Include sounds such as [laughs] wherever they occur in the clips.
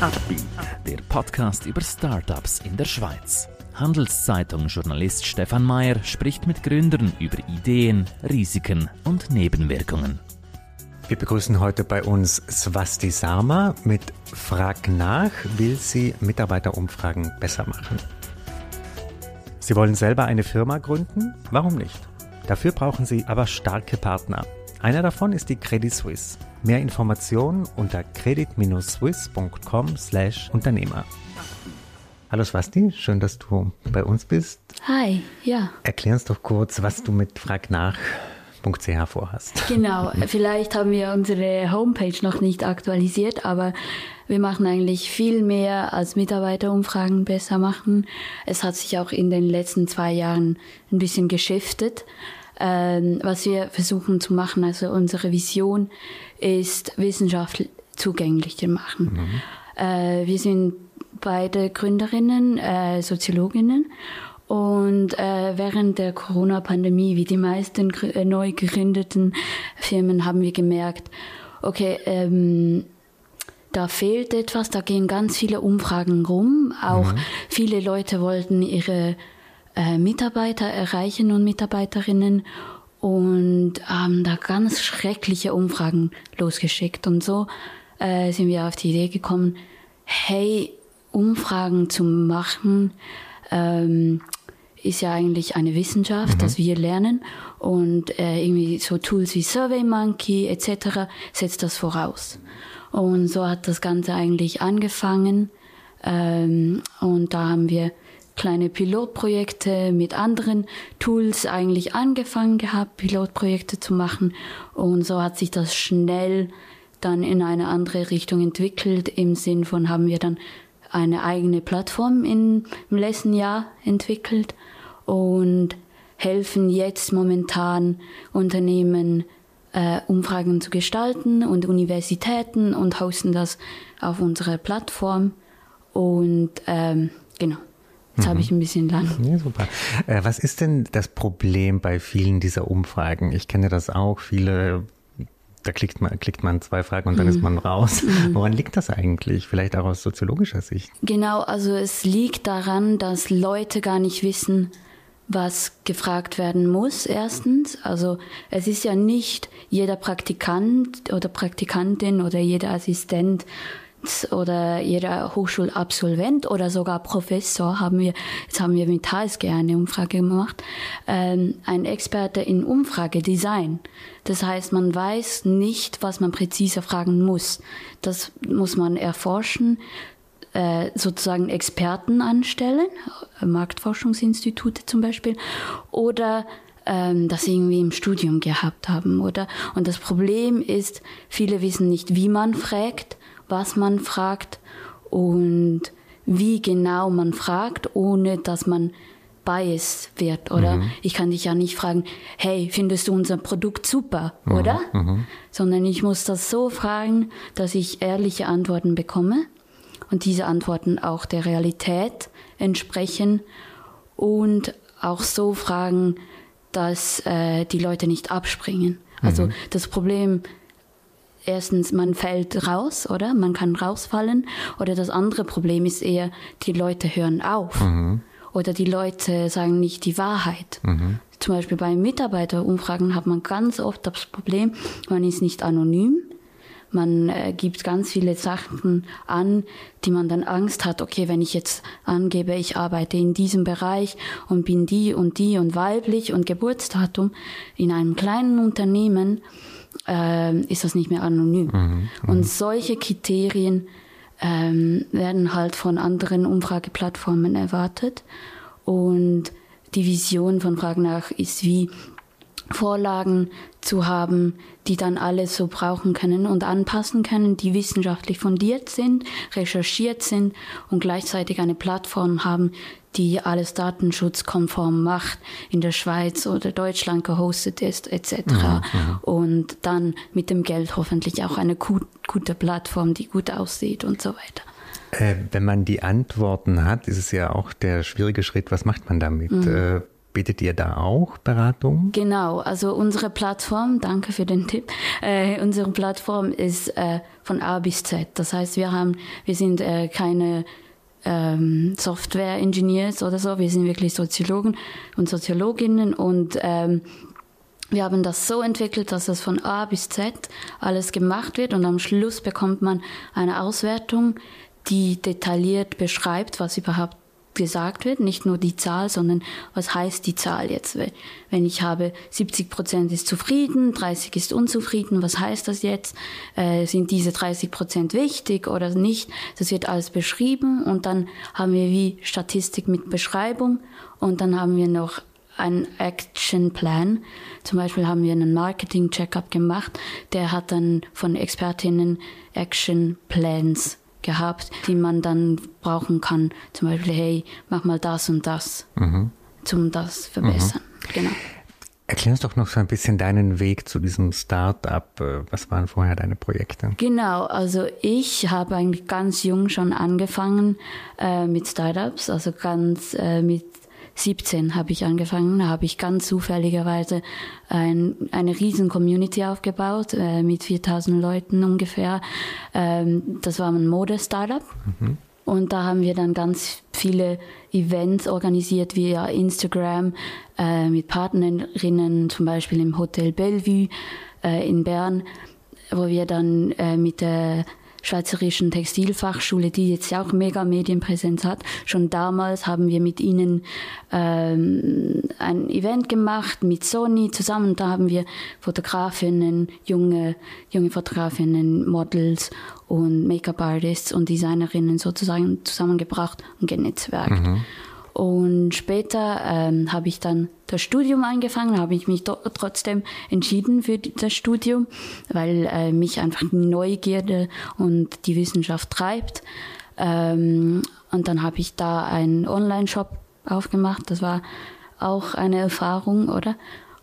Upbeat, der Podcast über Startups in der Schweiz. Handelszeitung-Journalist Stefan Mayer spricht mit Gründern über Ideen, Risiken und Nebenwirkungen. Wir begrüßen heute bei uns Swasti Sama mit Frag nach, will sie Mitarbeiterumfragen besser machen. Sie wollen selber eine Firma gründen? Warum nicht? Dafür brauchen Sie aber starke Partner. Einer davon ist die Credit Suisse. Mehr Informationen unter credit-swiss.com/Unternehmer. Hallo Swasti, schön, dass du bei uns bist. Hi, ja. Erklär uns doch kurz, was du mit Frag nach .ch vorhast. Genau, vielleicht haben wir unsere Homepage noch nicht aktualisiert, aber wir machen eigentlich viel mehr als Mitarbeiterumfragen besser machen. Es hat sich auch in den letzten zwei Jahren ein bisschen geschiftet. Ähm, was wir versuchen zu machen, also unsere Vision ist Wissenschaft zugänglicher machen. Mhm. Äh, wir sind beide Gründerinnen, äh, Soziologinnen und äh, während der Corona-Pandemie, wie die meisten äh, neu gegründeten Firmen, haben wir gemerkt, okay, ähm, da fehlt etwas, da gehen ganz viele Umfragen rum. Auch mhm. viele Leute wollten ihre äh, Mitarbeiter erreichen und Mitarbeiterinnen und haben da ganz schreckliche Umfragen losgeschickt. Und so äh, sind wir auf die Idee gekommen, hey, Umfragen zu machen, ähm, ist ja eigentlich eine Wissenschaft, mhm. dass wir lernen und äh, irgendwie so Tools wie SurveyMonkey etc. setzt das voraus. Und so hat das Ganze eigentlich angefangen ähm, und da haben wir kleine Pilotprojekte mit anderen Tools eigentlich angefangen gehabt, Pilotprojekte zu machen. Und so hat sich das schnell dann in eine andere Richtung entwickelt. Im Sinn von haben wir dann eine eigene Plattform im letzten Jahr entwickelt und helfen jetzt momentan Unternehmen, äh, Umfragen zu gestalten und Universitäten und hosten das auf unserer Plattform. Und ähm, genau. Jetzt mhm. habe ich ein bisschen lang. Ja, super. Äh, was ist denn das Problem bei vielen dieser Umfragen? Ich kenne das auch. Viele, da klickt man, klickt man zwei Fragen und dann mhm. ist man raus. Mhm. Woran liegt das eigentlich? Vielleicht auch aus soziologischer Sicht? Genau, also es liegt daran, dass Leute gar nicht wissen, was gefragt werden muss, erstens. Also es ist ja nicht jeder Praktikant oder Praktikantin oder jeder Assistent oder jeder Hochschulabsolvent oder sogar Professor haben wir, jetzt haben wir mit HSG eine Umfrage gemacht, ähm, ein Experte in Umfragedesign. Das heißt, man weiß nicht, was man präziser fragen muss. Das muss man erforschen, äh, sozusagen Experten anstellen, Marktforschungsinstitute zum Beispiel, oder ähm, das irgendwie im Studium gehabt haben, oder? Und das Problem ist, viele wissen nicht, wie man fragt was man fragt und wie genau man fragt, ohne dass man biased wird, oder? Mhm. Ich kann dich ja nicht fragen, hey, findest du unser Produkt super, mhm. oder? Mhm. Sondern ich muss das so fragen, dass ich ehrliche Antworten bekomme und diese Antworten auch der Realität entsprechen und auch so fragen, dass äh, die Leute nicht abspringen. Also mhm. das Problem erstens, man fällt raus, oder? Man kann rausfallen. Oder das andere Problem ist eher, die Leute hören auf. Mhm. Oder die Leute sagen nicht die Wahrheit. Mhm. Zum Beispiel bei Mitarbeiterumfragen hat man ganz oft das Problem, man ist nicht anonym. Man äh, gibt ganz viele Sachen an, die man dann Angst hat, okay, wenn ich jetzt angebe, ich arbeite in diesem Bereich und bin die und die und weiblich und Geburtsdatum in einem kleinen Unternehmen, ähm, ist das nicht mehr anonym. Mhm, mhm, und solche Kriterien ähm, werden halt von anderen Umfrageplattformen erwartet. Und die Vision von Fragen nach ist wie Vorlagen zu haben, die dann alle so brauchen können und anpassen können, die wissenschaftlich fundiert sind, recherchiert sind und gleichzeitig eine Plattform haben, die alles datenschutzkonform macht, in der Schweiz oder Deutschland gehostet ist, etc. Ja, ja. Und dann mit dem Geld hoffentlich auch eine gute Plattform, die gut aussieht und so weiter. Äh, wenn man die Antworten hat, ist es ja auch der schwierige Schritt, was macht man damit? Mhm. Äh, Bietet ihr da auch Beratung? Genau, also unsere Plattform, danke für den Tipp, äh, unsere Plattform ist äh, von A bis Z. Das heißt, wir haben, wir sind äh, keine ähm, Software-Engineers oder so, wir sind wirklich Soziologen und Soziologinnen und ähm, wir haben das so entwickelt, dass es von A bis Z alles gemacht wird und am Schluss bekommt man eine Auswertung, die detailliert beschreibt, was überhaupt gesagt wird, nicht nur die Zahl, sondern was heißt die Zahl jetzt? Wenn ich habe 70 Prozent ist zufrieden, 30 ist unzufrieden, was heißt das jetzt? Äh, sind diese 30 Prozent wichtig oder nicht? Das wird alles beschrieben und dann haben wir wie Statistik mit Beschreibung und dann haben wir noch einen Action-Plan. Zum Beispiel haben wir einen Marketing-Checkup gemacht, der hat dann von Expertinnen Action-Plans gehabt, die man dann brauchen kann. Zum Beispiel, hey, mach mal das und das, mhm. zum das verbessern. Mhm. Genau. Erklär uns doch noch so ein bisschen deinen Weg zu diesem Start-up. Was waren vorher deine Projekte? Genau, also ich habe eigentlich ganz jung schon angefangen äh, mit Startups, also ganz äh, mit 17 habe ich angefangen, habe ich ganz zufälligerweise ein, eine riesen Community aufgebaut äh, mit 4000 Leuten ungefähr. Ähm, das war ein Mode-Startup. Mhm. Und da haben wir dann ganz viele Events organisiert via Instagram äh, mit Partnerinnen, zum Beispiel im Hotel Bellevue äh, in Bern, wo wir dann äh, mit der Schweizerischen Textilfachschule, die jetzt ja auch mega Medienpräsenz hat. Schon damals haben wir mit ihnen ähm, ein Event gemacht mit Sony zusammen. Da haben wir Fotografinnen, junge, junge Fotografinnen, Models und Make-up-Artists und Designerinnen sozusagen zusammengebracht und genetzwerkt. Mhm. Und später ähm, habe ich dann das Studium angefangen, habe ich mich trotzdem entschieden für das Studium, weil äh, mich einfach die Neugierde und die Wissenschaft treibt. Ähm, und dann habe ich da einen Online-Shop aufgemacht. Das war auch eine Erfahrung, oder?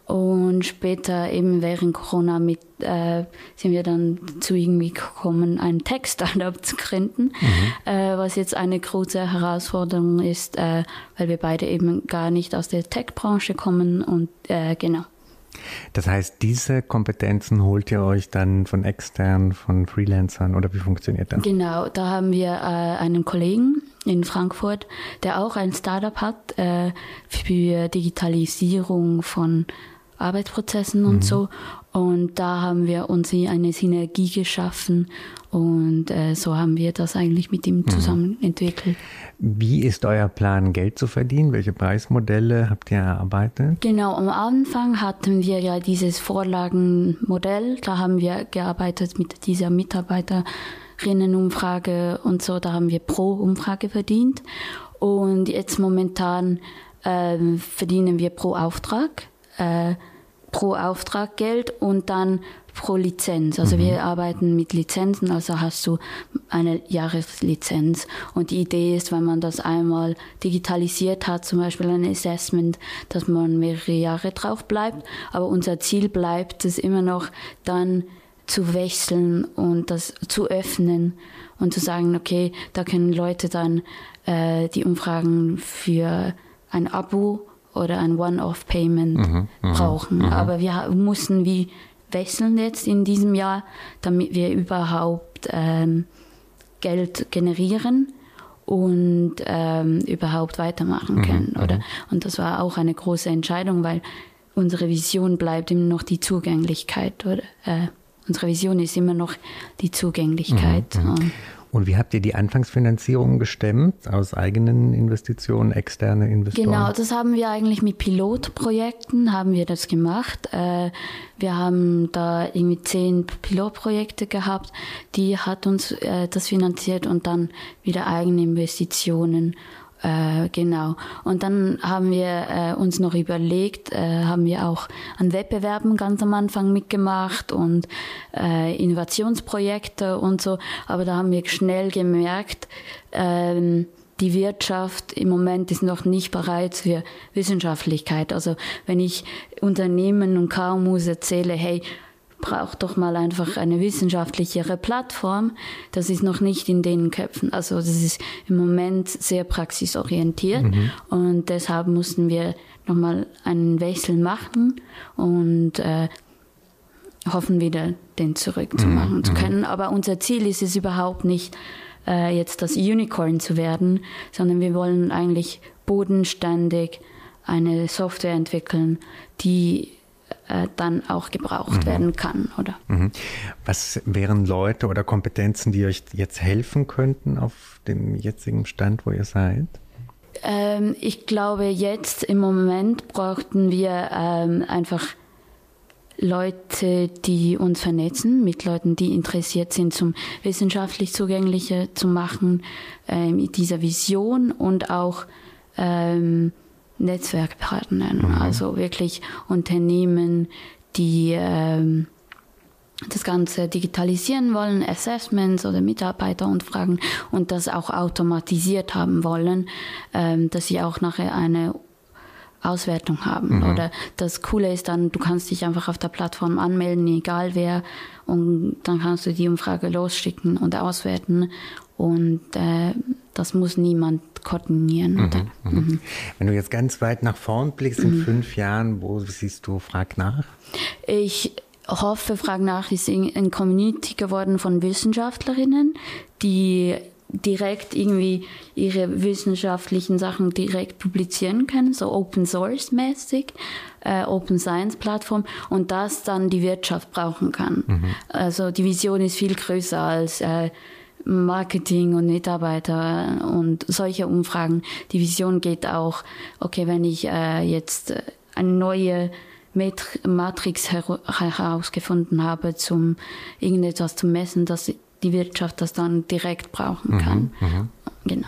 Und später eben während Corona mit, äh, sind wir dann zu irgendwie gekommen, ein Tech-Startup [laughs] zu gründen, mhm. äh, was jetzt eine große Herausforderung ist, äh, weil wir beide eben gar nicht aus der Tech-Branche kommen und äh, genau. Das heißt, diese Kompetenzen holt ihr euch dann von extern, von Freelancern oder wie funktioniert das? Genau, da haben wir äh, einen Kollegen in Frankfurt, der auch ein Startup hat äh, für Digitalisierung von Arbeitsprozessen und mhm. so. Und da haben wir uns eine Synergie geschaffen und äh, so haben wir das eigentlich mit ihm mhm. zusammen mhm. entwickelt. Wie ist euer Plan, Geld zu verdienen? Welche Preismodelle habt ihr erarbeitet? Genau, am Anfang hatten wir ja dieses Vorlagenmodell. Da haben wir gearbeitet mit dieser Mitarbeiterinnenumfrage und so. Da haben wir pro Umfrage verdient. Und jetzt momentan äh, verdienen wir pro Auftrag äh, pro Auftrag Geld und dann pro Lizenz. Also mhm. wir arbeiten mit Lizenzen, also hast du eine Jahreslizenz. Und die Idee ist, wenn man das einmal digitalisiert hat, zum Beispiel ein Assessment, dass man mehrere Jahre drauf bleibt. Aber unser Ziel bleibt es immer noch dann zu wechseln und das zu öffnen und zu sagen, okay, da können Leute dann äh, die Umfragen für ein Abo oder ein One-Off-Payment mhm, mhm, brauchen. Mhm. Aber wir mussten wie wechseln jetzt in diesem Jahr, damit wir überhaupt ähm, Geld generieren und ähm, überhaupt weitermachen können, mhm, oder? Und das war auch eine große Entscheidung, weil unsere Vision bleibt immer noch die Zugänglichkeit, oder? Äh, unsere Vision ist immer noch die Zugänglichkeit. Mhm, und wie habt ihr die Anfangsfinanzierung gestemmt? Aus eigenen Investitionen, externe Investoren? Genau, das haben wir eigentlich mit Pilotprojekten haben wir das gemacht. Äh, wir haben da irgendwie zehn Pilotprojekte gehabt, die hat uns äh, das finanziert und dann wieder eigene Investitionen äh, genau. Und dann haben wir äh, uns noch überlegt, äh, haben wir auch an Wettbewerben ganz am Anfang mitgemacht und äh, Innovationsprojekte und so. Aber da haben wir schnell gemerkt, ähm, die Wirtschaft im Moment ist noch nicht bereit für Wissenschaftlichkeit. Also wenn ich Unternehmen und KMUs erzähle, hey, braucht doch mal einfach eine wissenschaftlichere Plattform. Das ist noch nicht in den Köpfen. Also das ist im Moment sehr praxisorientiert mhm. und deshalb mussten wir nochmal einen Wechsel machen und äh, hoffen wieder, den zurückzumachen mhm. zu mhm. können. Aber unser Ziel ist es überhaupt nicht, äh, jetzt das Unicorn zu werden, sondern wir wollen eigentlich bodenständig eine Software entwickeln, die äh, dann auch gebraucht mhm. werden kann, oder? Mhm. Was wären Leute oder Kompetenzen, die euch jetzt helfen könnten auf dem jetzigen Stand, wo ihr seid? Ähm, ich glaube, jetzt im Moment brauchten wir ähm, einfach Leute, die uns vernetzen, mit Leuten, die interessiert sind, zum wissenschaftlich zugänglicher zu machen, äh, mit dieser Vision und auch ähm, Netzwerkpartnern, mhm. also wirklich Unternehmen, die ähm, das Ganze digitalisieren wollen, Assessments oder Mitarbeiterumfragen und das auch automatisiert haben wollen, ähm, dass sie auch nachher eine Auswertung haben. Mhm. Oder das Coole ist dann, du kannst dich einfach auf der Plattform anmelden, egal wer, und dann kannst du die Umfrage losschicken und auswerten. Und äh, das muss niemand koordinieren. Mhm, mhm. Mhm. Wenn du jetzt ganz weit nach vorn blickst, in mhm. fünf Jahren, wo siehst du Frag nach? Ich hoffe, Frag nach ist eine Community geworden von Wissenschaftlerinnen, die direkt irgendwie ihre wissenschaftlichen Sachen direkt publizieren können, so Open Source mäßig, äh, Open Science Plattform und das dann die Wirtschaft brauchen kann. Mhm. Also die Vision ist viel größer als äh, Marketing und Mitarbeiter und solche Umfragen. Die Vision geht auch, okay, wenn ich äh, jetzt äh, eine neue Matrix herausgefunden habe, zum irgendetwas zu messen, dass die Wirtschaft das dann direkt brauchen mhm, kann. Mhm, genau.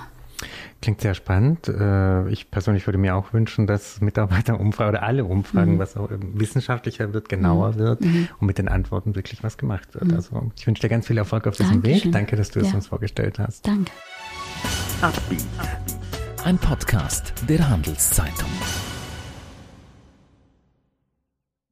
Klingt sehr spannend. Äh, ich persönlich würde mir auch wünschen, dass Mitarbeiterumfragen oder alle Umfragen, mhm. was auch wissenschaftlicher wird, genauer mhm. wird mhm. und mit den Antworten wirklich was gemacht wird. Mhm. Also ich wünsche dir ganz viel Erfolg auf diesem Dankeschön. Weg. Danke, dass du ja. es uns vorgestellt hast. Danke. Ein Podcast der Handelszeitung.